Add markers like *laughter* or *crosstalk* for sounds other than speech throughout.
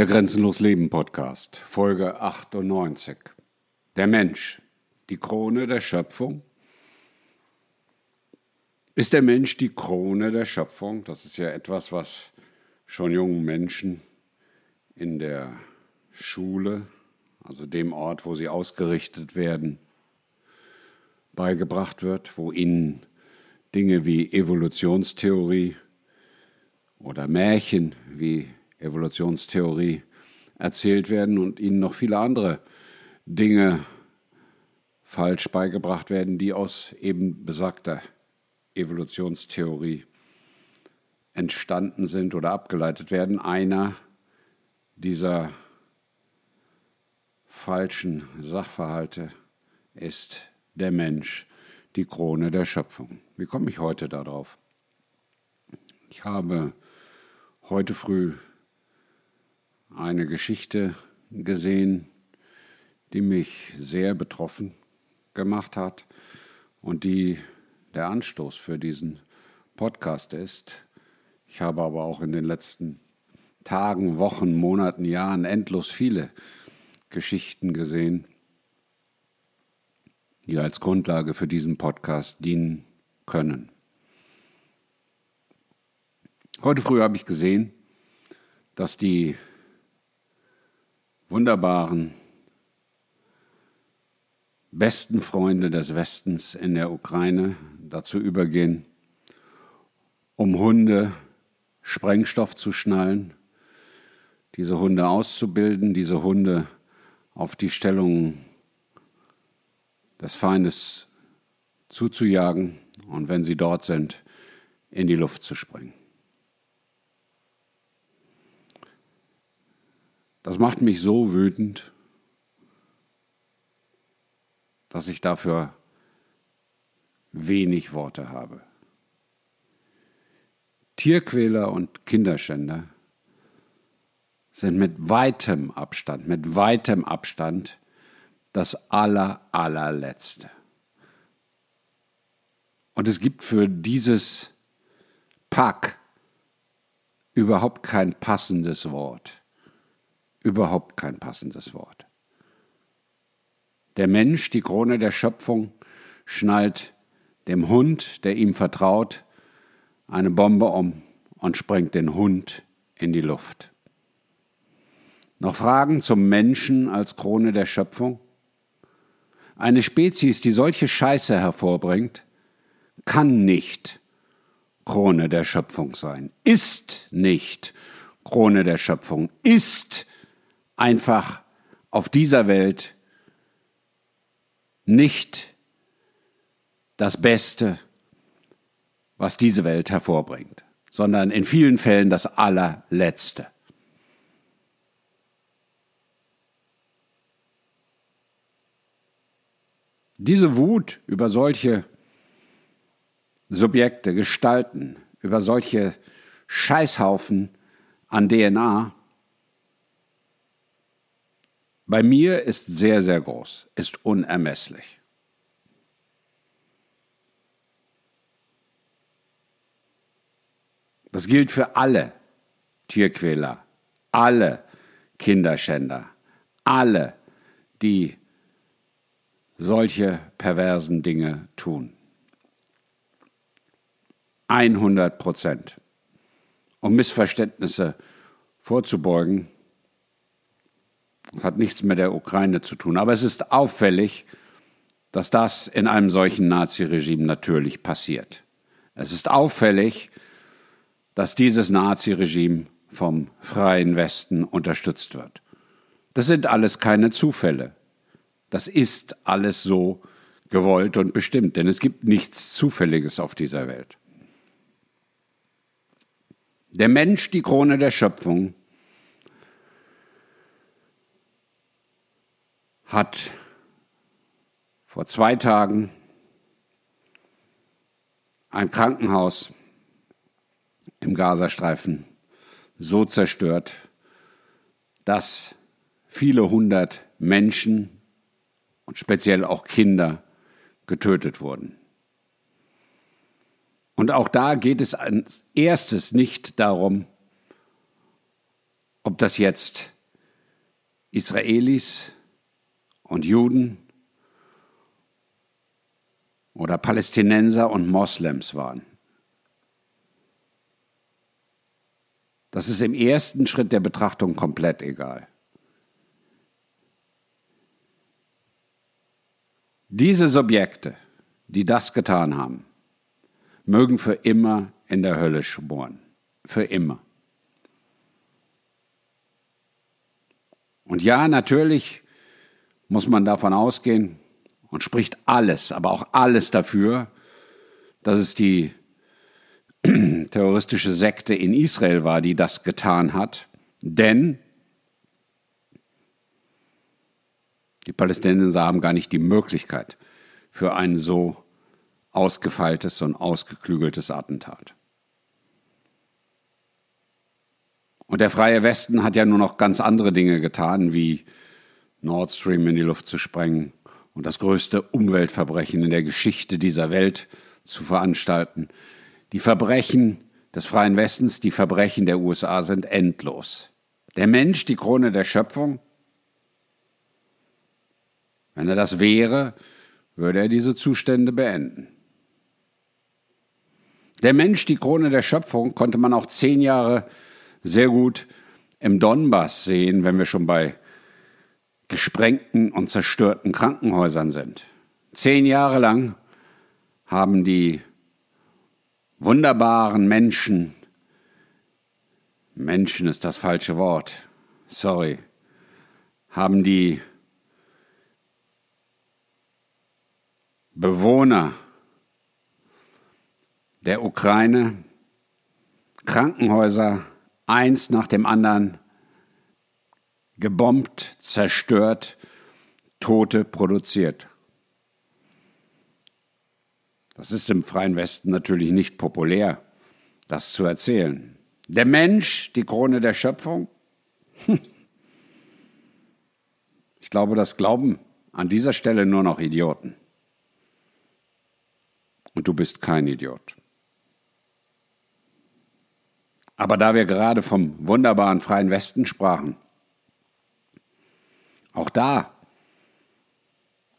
Der Grenzenlos Leben Podcast, Folge 98. Der Mensch, die Krone der Schöpfung. Ist der Mensch die Krone der Schöpfung? Das ist ja etwas, was schon jungen Menschen in der Schule, also dem Ort, wo sie ausgerichtet werden, beigebracht wird, wo ihnen Dinge wie Evolutionstheorie oder Märchen wie Evolutionstheorie erzählt werden und ihnen noch viele andere Dinge falsch beigebracht werden, die aus eben besagter Evolutionstheorie entstanden sind oder abgeleitet werden. Einer dieser falschen Sachverhalte ist der Mensch, die Krone der Schöpfung. Wie komme ich heute darauf? Ich habe heute früh eine Geschichte gesehen, die mich sehr betroffen gemacht hat und die der Anstoß für diesen Podcast ist. Ich habe aber auch in den letzten Tagen, Wochen, Monaten, Jahren endlos viele Geschichten gesehen, die als Grundlage für diesen Podcast dienen können. Heute früh habe ich gesehen, dass die wunderbaren besten Freunde des Westens in der Ukraine dazu übergehen, um Hunde Sprengstoff zu schnallen, diese Hunde auszubilden, diese Hunde auf die Stellung des Feindes zuzujagen und wenn sie dort sind, in die Luft zu springen. Das macht mich so wütend, dass ich dafür wenig Worte habe. Tierquäler und Kinderschänder sind mit weitem Abstand, mit weitem Abstand das aller, allerletzte. Und es gibt für dieses Pack überhaupt kein passendes Wort überhaupt kein passendes Wort. Der Mensch, die Krone der Schöpfung, schnallt dem Hund, der ihm vertraut, eine Bombe um und sprengt den Hund in die Luft. Noch Fragen zum Menschen als Krone der Schöpfung? Eine Spezies, die solche Scheiße hervorbringt, kann nicht Krone der Schöpfung sein, ist nicht Krone der Schöpfung, ist einfach auf dieser Welt nicht das Beste, was diese Welt hervorbringt, sondern in vielen Fällen das allerletzte. Diese Wut über solche Subjekte, Gestalten, über solche Scheißhaufen an DNA bei mir ist sehr, sehr groß, ist unermesslich. Das gilt für alle Tierquäler, alle Kinderschänder, alle, die solche perversen Dinge tun. 100 Prozent. Um Missverständnisse vorzubeugen, hat nichts mit der Ukraine zu tun. Aber es ist auffällig, dass das in einem solchen Naziregime natürlich passiert. Es ist auffällig, dass dieses Naziregime vom freien Westen unterstützt wird. Das sind alles keine Zufälle. Das ist alles so gewollt und bestimmt, denn es gibt nichts Zufälliges auf dieser Welt. Der Mensch, die Krone der Schöpfung, hat vor zwei Tagen ein Krankenhaus im Gazastreifen so zerstört, dass viele hundert Menschen und speziell auch Kinder getötet wurden. Und auch da geht es als erstes nicht darum, ob das jetzt Israelis und Juden oder Palästinenser und Moslems waren. Das ist im ersten Schritt der Betrachtung komplett egal. Diese Subjekte, die das getan haben, mögen für immer in der Hölle schmoren. Für immer. Und ja, natürlich muss man davon ausgehen und spricht alles, aber auch alles dafür, dass es die *clears throat* terroristische Sekte in Israel war, die das getan hat. Denn die Palästinenser haben gar nicht die Möglichkeit für ein so ausgefeiltes und ausgeklügeltes Attentat. Und der freie Westen hat ja nur noch ganz andere Dinge getan, wie Nord Stream in die Luft zu sprengen und das größte Umweltverbrechen in der Geschichte dieser Welt zu veranstalten. Die Verbrechen des freien Westens, die Verbrechen der USA sind endlos. Der Mensch, die Krone der Schöpfung, wenn er das wäre, würde er diese Zustände beenden. Der Mensch, die Krone der Schöpfung, konnte man auch zehn Jahre sehr gut im Donbass sehen, wenn wir schon bei gesprengten und zerstörten Krankenhäusern sind. Zehn Jahre lang haben die wunderbaren Menschen, Menschen ist das falsche Wort, sorry, haben die Bewohner der Ukraine Krankenhäuser eins nach dem anderen gebombt, zerstört, Tote produziert. Das ist im freien Westen natürlich nicht populär, das zu erzählen. Der Mensch, die Krone der Schöpfung? *laughs* Ich glaube, das glauben an dieser Stelle nur noch Idioten. Und du bist kein Idiot. Aber da wir gerade vom wunderbaren freien Westen sprachen, auch da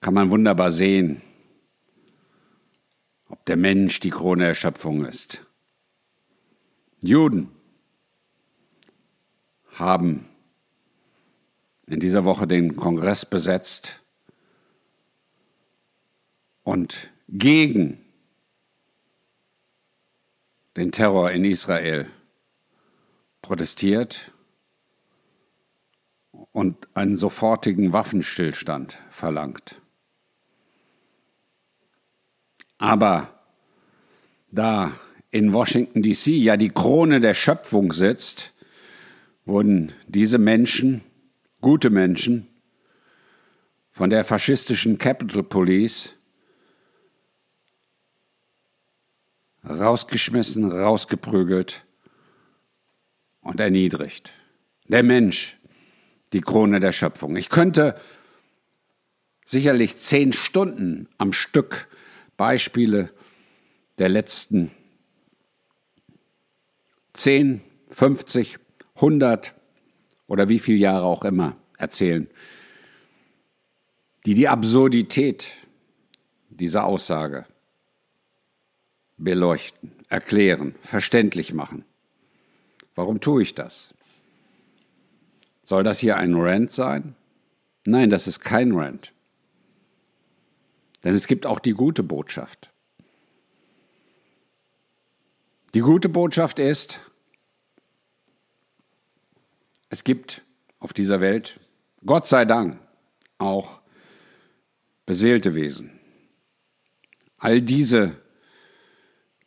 kann man wunderbar sehen, ob der Mensch die Krone der Schöpfung ist. Juden haben in dieser Woche den Kongress besetzt und gegen den Terror in Israel protestiert und einen sofortigen Waffenstillstand verlangt. Aber da in Washington DC ja die Krone der Schöpfung sitzt, wurden diese Menschen, gute Menschen, von der faschistischen Capitol Police rausgeschmissen, rausgeprügelt und erniedrigt. Der Mensch, die Krone der Schöpfung. Ich könnte sicherlich zehn Stunden am Stück Beispiele der letzten zehn, 50, 100 oder wie viele Jahre auch immer erzählen, die die Absurdität dieser Aussage beleuchten, erklären, verständlich machen. Warum tue ich das? Soll das hier ein Rant sein? Nein, das ist kein Rant. Denn es gibt auch die gute Botschaft. Die gute Botschaft ist, es gibt auf dieser Welt, Gott sei Dank, auch beseelte Wesen. All diese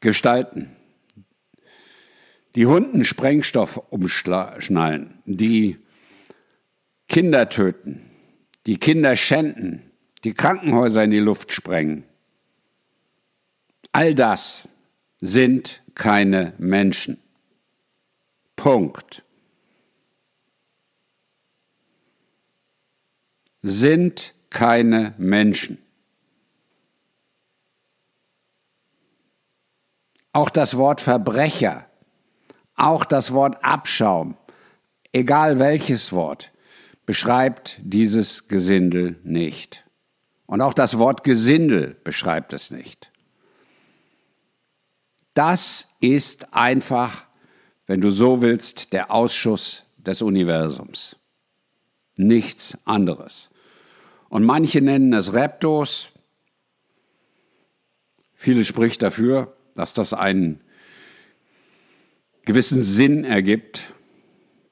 Gestalten, die Hunden Sprengstoff umschnallen, die Kinder töten, die Kinder schänden, die Krankenhäuser in die Luft sprengen. All das sind keine Menschen. Punkt. Sind keine Menschen. Auch das Wort Verbrecher auch das Wort Abschaum egal welches Wort, beschreibt dieses Gesindel nicht. Und auch das Wort Gesindel beschreibt es nicht. Das ist einfach, wenn du so willst, der Ausschuss des Universums. Nichts anderes. Und manche nennen es Reptos. Viele spricht dafür, dass das einen gewissen Sinn ergibt,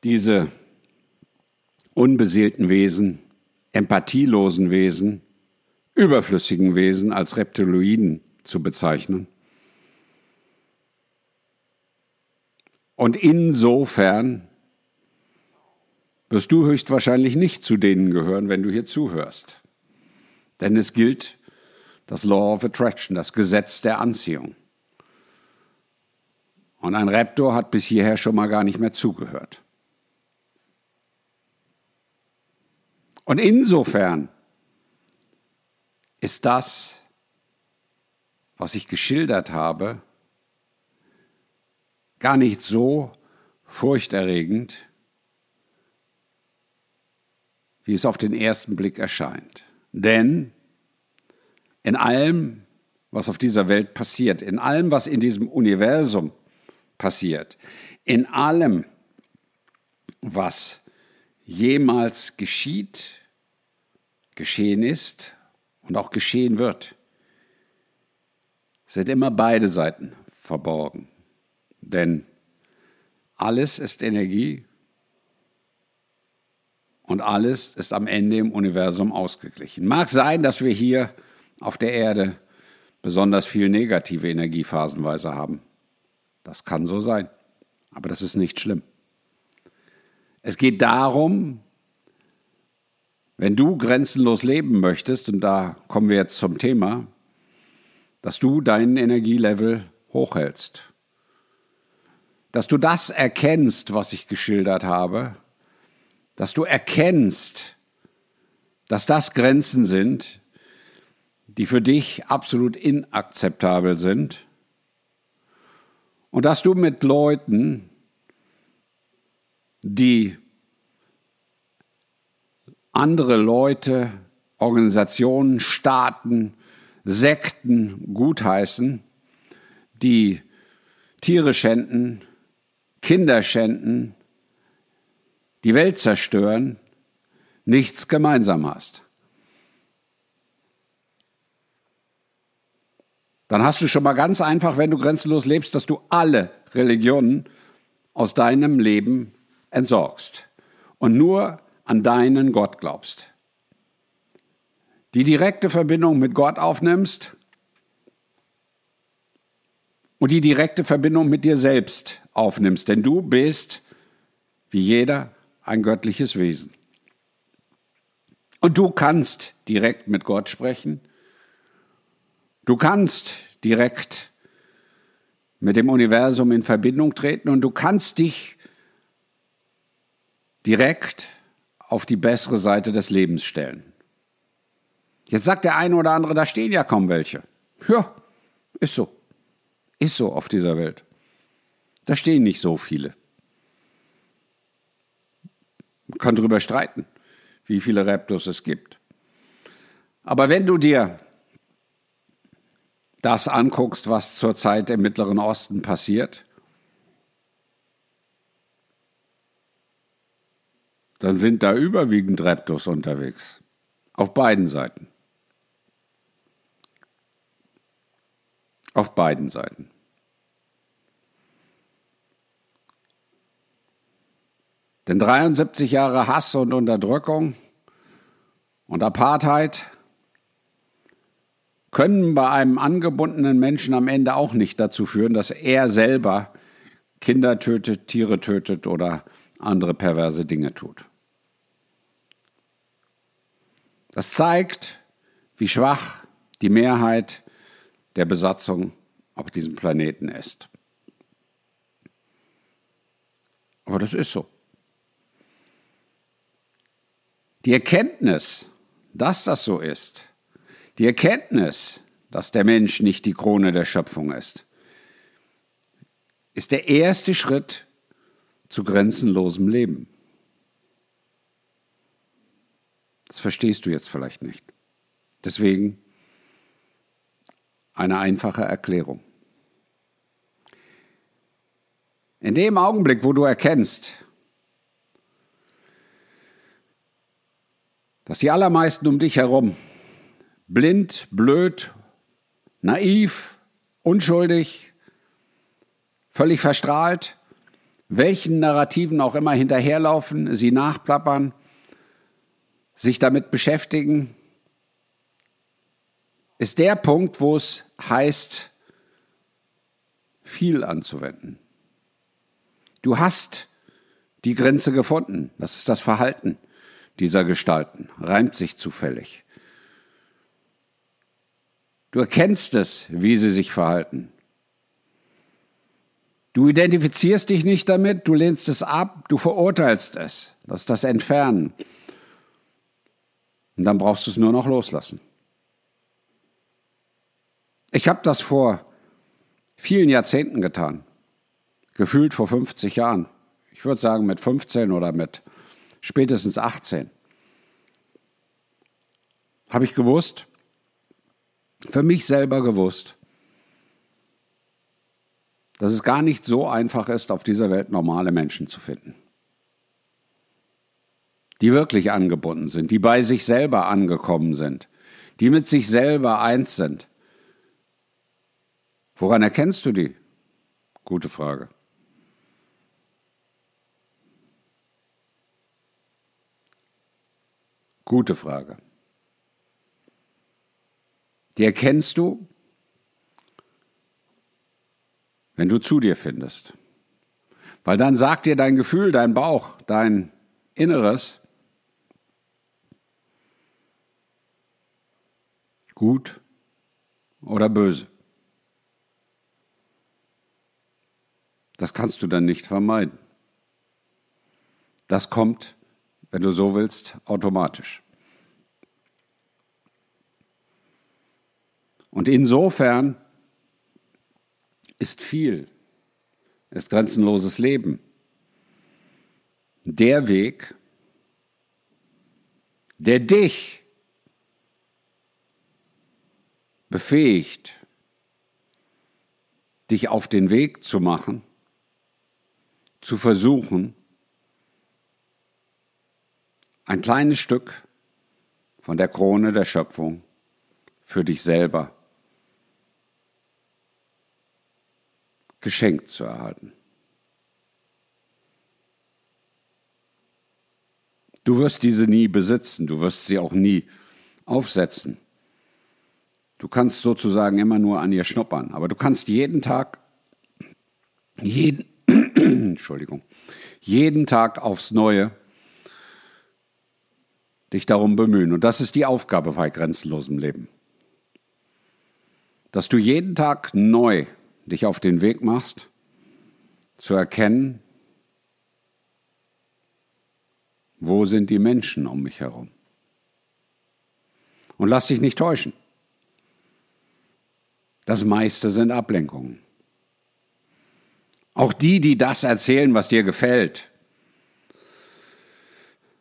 diese unbeseelten Wesen, empathielosen Wesen, überflüssigen Wesen als Reptiloiden zu bezeichnen. Und insofern wirst du höchstwahrscheinlich nicht zu denen gehören, wenn du hier zuhörst. Denn es gilt das Law of Attraction, das Gesetz der Anziehung. Und ein Raptor hat bis hierher schon mal gar nicht mehr zugehört. Und insofern ist das, was ich geschildert habe, gar nicht so furchterregend, wie es auf den ersten Blick erscheint. Denn in allem, was auf dieser Welt passiert, in allem, was in diesem Universum passiert, in allem, was jemals geschieht, geschehen ist und auch geschehen wird, sind immer beide Seiten verborgen. Denn alles ist Energie und alles ist am Ende im Universum ausgeglichen. Mag sein, dass wir hier auf der Erde besonders viel negative Energie phasenweise haben. Das kann so sein, aber das ist nicht schlimm. Es geht darum, wenn du grenzenlos leben möchtest, und da kommen wir jetzt zum Thema, dass du deinen Energielevel hochhältst. Dass du das erkennst, was ich geschildert habe, dass du erkennst, dass das Grenzen sind, die für dich absolut inakzeptabel sind und dass du mit Leuten, die andere Leute, Organisationen, Staaten, Sekten gutheißen, die Tiere schänden, Kinder schänden, die Welt zerstören, nichts gemeinsam hast. Dann hast du schon mal ganz einfach, wenn du grenzenlos lebst, dass du alle Religionen aus deinem Leben entsorgst und nur an deinen Gott glaubst. Die direkte Verbindung mit Gott aufnimmst und die direkte Verbindung mit dir selbst aufnimmst, denn du bist, wie jeder, ein göttliches Wesen. Und du kannst direkt mit Gott sprechen. Du kannst direkt mit dem Universum in Verbindung treten und du kannst dich direkt auf die bessere Seite des Lebens stellen. Jetzt sagt der eine oder andere, da stehen ja kaum welche. Ja, ist so. Ist so auf dieser Welt. Da stehen nicht so viele. Man kann darüber streiten, wie viele Raptors es gibt. Aber wenn du dir das anguckst, was zurzeit im Mittleren Osten passiert, dann sind da überwiegend Raptors unterwegs. Auf beiden Seiten. Auf beiden Seiten. Denn 73 Jahre Hass und Unterdrückung und Apartheid können bei einem angebundenen Menschen am Ende auch nicht dazu führen, dass er selber Kinder tötet, Tiere tötet oder andere perverse Dinge tut. Das zeigt, wie schwach die Mehrheit der Besatzung auf diesem Planeten ist. Aber das ist so. Die Erkenntnis, dass das so ist, die Erkenntnis, dass der Mensch nicht die Krone der Schöpfung ist, ist der erste Schritt zu grenzenlosem Leben. Das verstehst du jetzt vielleicht nicht. Deswegen eine einfache Erklärung. In dem Augenblick, wo du erkennst, dass die allermeisten um dich herum blind, blöd, naiv, unschuldig, völlig verstrahlt, welchen Narrativen auch immer hinterherlaufen, sie nachplappern, sich damit beschäftigen, ist der Punkt, wo es heißt, viel anzuwenden. Du hast die Grenze gefunden. Das ist das Verhalten dieser Gestalten. Reimt sich zufällig. Du erkennst es, wie sie sich verhalten. Du identifizierst dich nicht damit, du lehnst es ab, du verurteilst es. Das ist das Entfernen. Und dann brauchst du es nur noch loslassen. Ich habe das vor vielen Jahrzehnten getan. Gefühlt vor 50 Jahren. Ich würde sagen mit 15 oder mit spätestens 18. Habe ich gewusst, für mich selber gewusst, dass es gar nicht so einfach ist, auf dieser Welt normale Menschen zu finden. Die wirklich angebunden sind, die bei sich selber angekommen sind, die mit sich selber eins sind. Woran erkennst du die? Gute Frage. Gute Frage. Die erkennst du, wenn du zu dir findest. Weil dann sagt dir dein Gefühl, dein Bauch, dein Inneres, gut oder böse. Das kannst du dann nicht vermeiden. Das kommt wenn du so willst, automatisch. Und insofern ist viel, ist grenzenloses Leben der Weg, der dich befähigt, dich auf den Weg zu machen, zu versuchen, ein kleines Stück von der Krone der Schöpfung für dich selber geschenkt zu erhalten. Du wirst diese nie besitzen, du wirst sie auch nie aufsetzen. Du kannst sozusagen immer nur an ihr schnuppern, aber du kannst jeden Tag, jeden, *clears throat* Entschuldigung, jeden Tag aufs Neue dich darum bemühen. Und das ist die Aufgabe bei grenzenlosem Leben. Dass du jeden Tag neu dich auf den Weg machst, zu erkennen, wo sind die Menschen um mich herum. Und lass dich nicht täuschen. Das meiste sind Ablenkungen. Auch die, die das erzählen, was dir gefällt,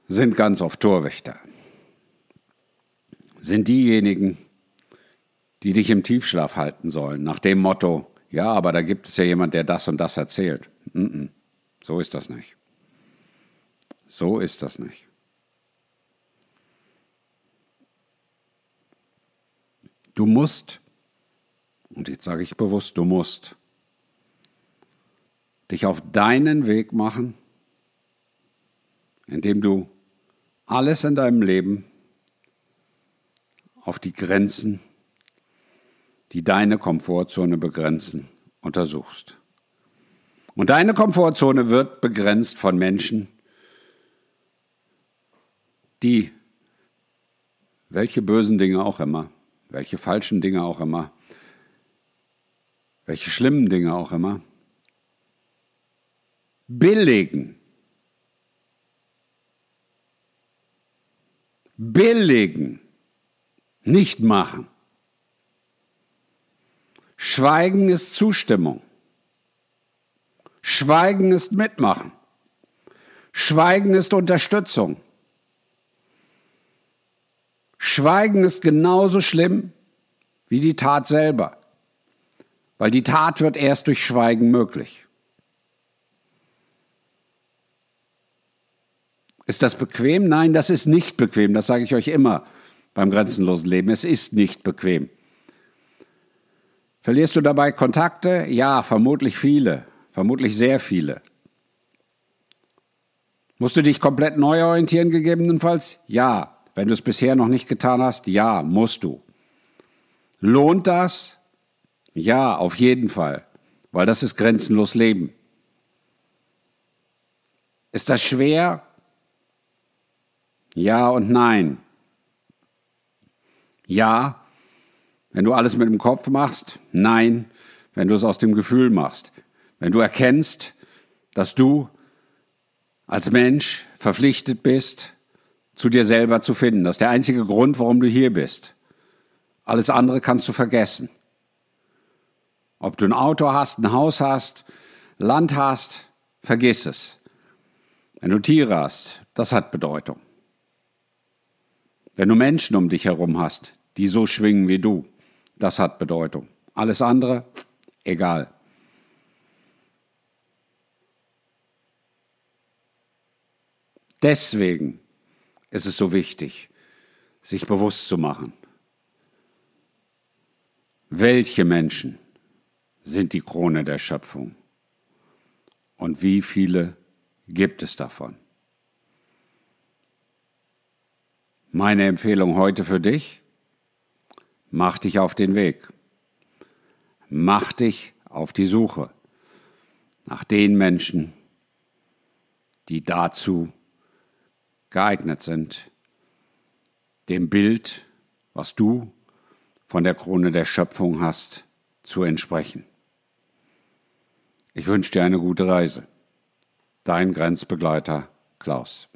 sind ganz oft Torwächter. Sind diejenigen, die dich im Tiefschlaf halten sollen, nach dem Motto, ja, aber da gibt es ja jemand, der das und das erzählt. Mm -mm, so ist das nicht. So ist das nicht. Du musst, und jetzt sage ich bewusst, du musst dich auf deinen Weg machen, indem du alles in deinem Leben auf die Grenzen, die deine Komfortzone begrenzen, untersuchst. Und deine Komfortzone wird begrenzt von Menschen, die, welche bösen Dinge auch immer, welche falschen Dinge auch immer, welche schlimmen Dinge auch immer, billigen billigen, nicht machen. Schweigen ist Zustimmung. Schweigen ist Mitmachen. Schweigen ist Unterstützung. Schweigen ist genauso schlimm wie die Tat selber, weil die Tat wird erst durch Schweigen möglich. Ist das bequem? Nein, das ist nicht bequem. Das sage ich euch immer beim grenzenlosen Leben. Es ist nicht bequem. Verlierst du dabei Kontakte? Ja, vermutlich viele, vermutlich sehr viele. Musst du dich komplett neu orientieren gegebenenfalls? Ja. Wenn du es bisher noch nicht getan hast? Ja, musst du. Lohnt das? Ja, auf jeden Fall, weil das ist grenzenlos Leben. Ist das schwer? Ja und nein. Ja, wenn du alles mit dem Kopf machst. Nein, wenn du es aus dem Gefühl machst. Wenn du erkennst, dass du als Mensch verpflichtet bist, zu dir selber zu finden. Das ist der einzige Grund, warum du hier bist. Alles andere kannst du vergessen. Ob du ein Auto hast, ein Haus hast, Land hast, vergiss es. Wenn du Tiere hast, das hat Bedeutung. Wenn du Menschen um dich herum hast, die so schwingen wie du, das hat Bedeutung. Alles andere, egal. Deswegen ist es so wichtig, sich bewusst zu machen, welche Menschen sind die Krone der Schöpfung und wie viele gibt es davon. Meine Empfehlung heute für dich, mach dich auf den Weg. Mach dich auf die Suche nach den Menschen, die dazu geeignet sind, dem Bild, was du von der Krone der Schöpfung hast, zu entsprechen. Ich wünsche dir eine gute Reise. Dein Grenzbegleiter Klaus.